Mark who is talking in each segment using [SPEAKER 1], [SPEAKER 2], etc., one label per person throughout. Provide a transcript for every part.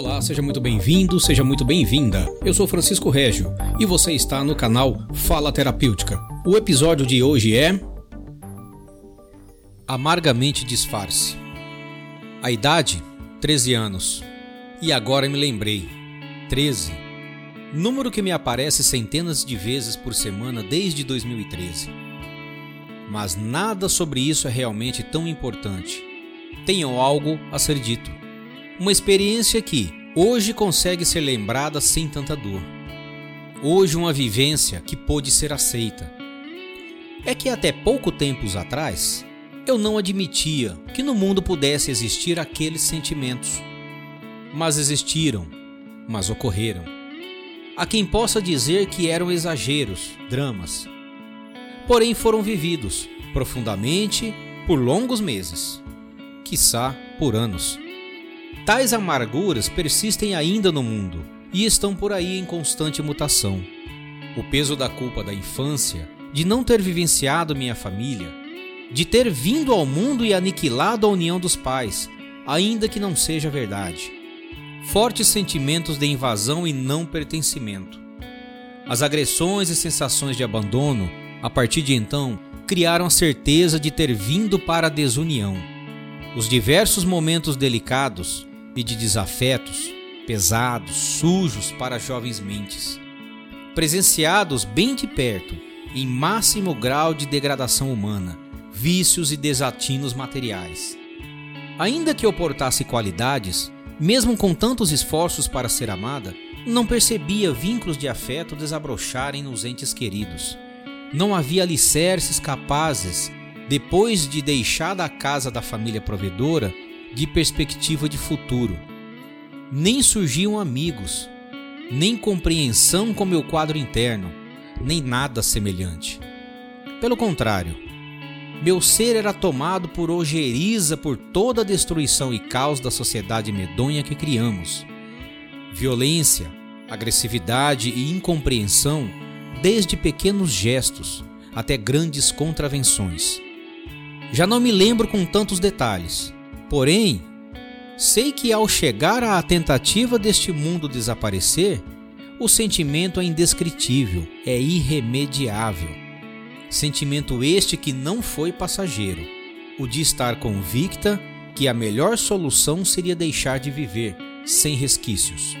[SPEAKER 1] Olá, seja muito bem-vindo, seja muito bem-vinda. Eu sou Francisco Régio e você está no canal Fala Terapêutica. O episódio de hoje é Amargamente Disfarce. A idade? 13 anos. E agora me lembrei. 13. Número que me aparece centenas de vezes por semana desde 2013. Mas nada sobre isso é realmente tão importante. Tenho algo a ser dito. Uma experiência que hoje consegue ser lembrada sem tanta dor. Hoje, uma vivência que pôde ser aceita. É que até pouco tempos atrás, eu não admitia que no mundo pudesse existir aqueles sentimentos. Mas existiram, mas ocorreram. Há quem possa dizer que eram exageros, dramas. Porém, foram vividos profundamente por longos meses, quiçá por anos. Tais amarguras persistem ainda no mundo e estão por aí em constante mutação. O peso da culpa da infância, de não ter vivenciado minha família, de ter vindo ao mundo e aniquilado a união dos pais, ainda que não seja verdade. Fortes sentimentos de invasão e não pertencimento. As agressões e sensações de abandono, a partir de então, criaram a certeza de ter vindo para a desunião. Os diversos momentos delicados, e de desafetos, pesados, sujos para jovens mentes, presenciados bem de perto, em máximo grau de degradação humana, vícios e desatinos materiais. Ainda que eu portasse qualidades, mesmo com tantos esforços para ser amada, não percebia vínculos de afeto desabrocharem nos entes queridos. Não havia alicerces capazes, depois de deixada a casa da família provedora, de perspectiva de futuro. Nem surgiam amigos, nem compreensão com meu quadro interno, nem nada semelhante. Pelo contrário, meu ser era tomado por ojeriza por toda a destruição e caos da sociedade medonha que criamos. Violência, agressividade e incompreensão, desde pequenos gestos até grandes contravenções. Já não me lembro com tantos detalhes, Porém, sei que ao chegar à tentativa deste mundo desaparecer, o sentimento é indescritível, é irremediável. Sentimento este que não foi passageiro, o de estar convicta que a melhor solução seria deixar de viver, sem resquícios.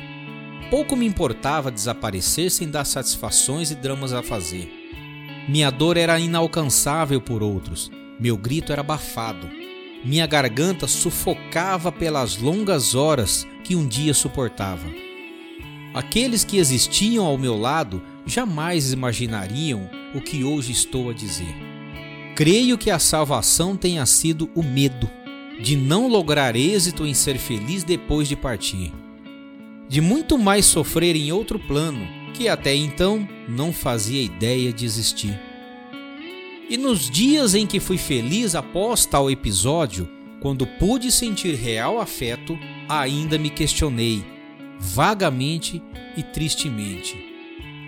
[SPEAKER 1] Pouco me importava desaparecer sem dar satisfações e dramas a fazer. Minha dor era inalcançável por outros, meu grito era abafado minha garganta sufocava pelas longas horas que um dia suportava. Aqueles que existiam ao meu lado jamais imaginariam o que hoje estou a dizer. Creio que a salvação tenha sido o medo de não lograr êxito em ser feliz depois de partir, de muito mais sofrer em outro plano que até então não fazia ideia de existir. E nos dias em que fui feliz após tal episódio, quando pude sentir real afeto, ainda me questionei, vagamente e tristemente.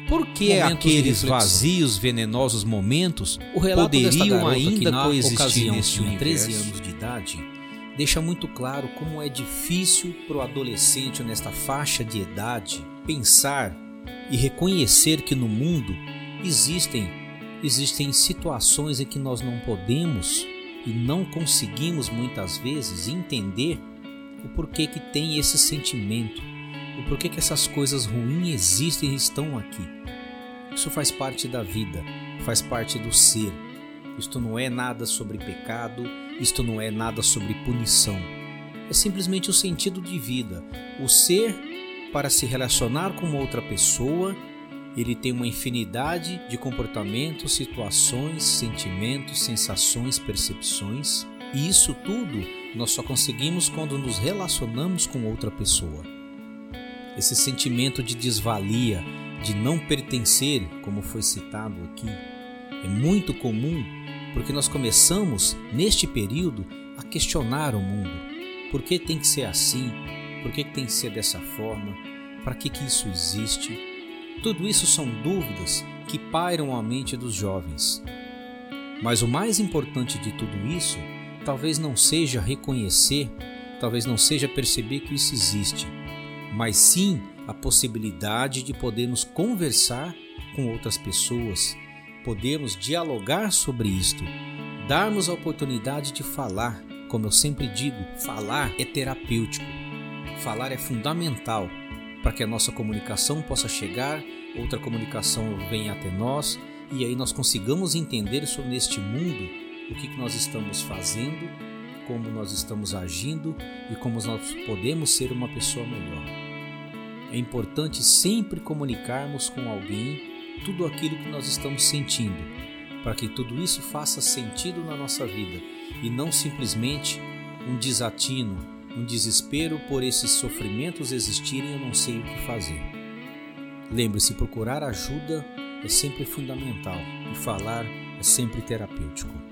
[SPEAKER 1] Por que momentos aqueles vazios, venenosos momentos poderiam ainda coexistir neste universo? 13 anos de idade, deixa muito claro como é difícil para o adolescente nesta faixa de idade pensar e reconhecer que no mundo existem existem situações em que nós não podemos e não conseguimos muitas vezes entender o porquê que tem esse sentimento, o porquê que essas coisas ruins existem e estão aqui. Isso faz parte da vida, faz parte do ser. Isto não é nada sobre pecado, isto não é nada sobre punição. É simplesmente o sentido de vida, o ser para se relacionar com outra pessoa ele tem uma infinidade de comportamentos, situações, sentimentos, sensações, percepções, e isso tudo nós só conseguimos quando nos relacionamos com outra pessoa. Esse sentimento de desvalia, de não pertencer, como foi citado aqui, é muito comum porque nós começamos, neste período, a questionar o mundo. Por que tem que ser assim? Por que tem que ser dessa forma? Para que, que isso existe? Tudo isso são dúvidas que pairam a mente dos jovens. Mas o mais importante de tudo isso talvez não seja reconhecer, talvez não seja perceber que isso existe, mas sim a possibilidade de podermos conversar com outras pessoas, podermos dialogar sobre isto, darmos a oportunidade de falar. Como eu sempre digo, falar é terapêutico. Falar é fundamental para que a nossa comunicação possa chegar, outra comunicação venha até nós e aí nós consigamos entender sobre neste mundo o que, que nós estamos fazendo, como nós estamos agindo e como nós podemos ser uma pessoa melhor. É importante sempre comunicarmos com alguém tudo aquilo que nós estamos sentindo, para que tudo isso faça sentido na nossa vida e não simplesmente um desatino, um desespero por esses sofrimentos existirem eu não sei o que fazer. Lembre-se, procurar ajuda é sempre fundamental e falar é sempre terapêutico.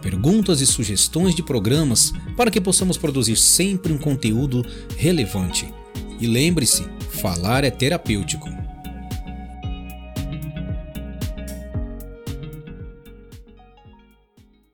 [SPEAKER 1] perguntas e sugestões de programas para que possamos produzir sempre um conteúdo relevante. E lembre-se, falar é terapêutico.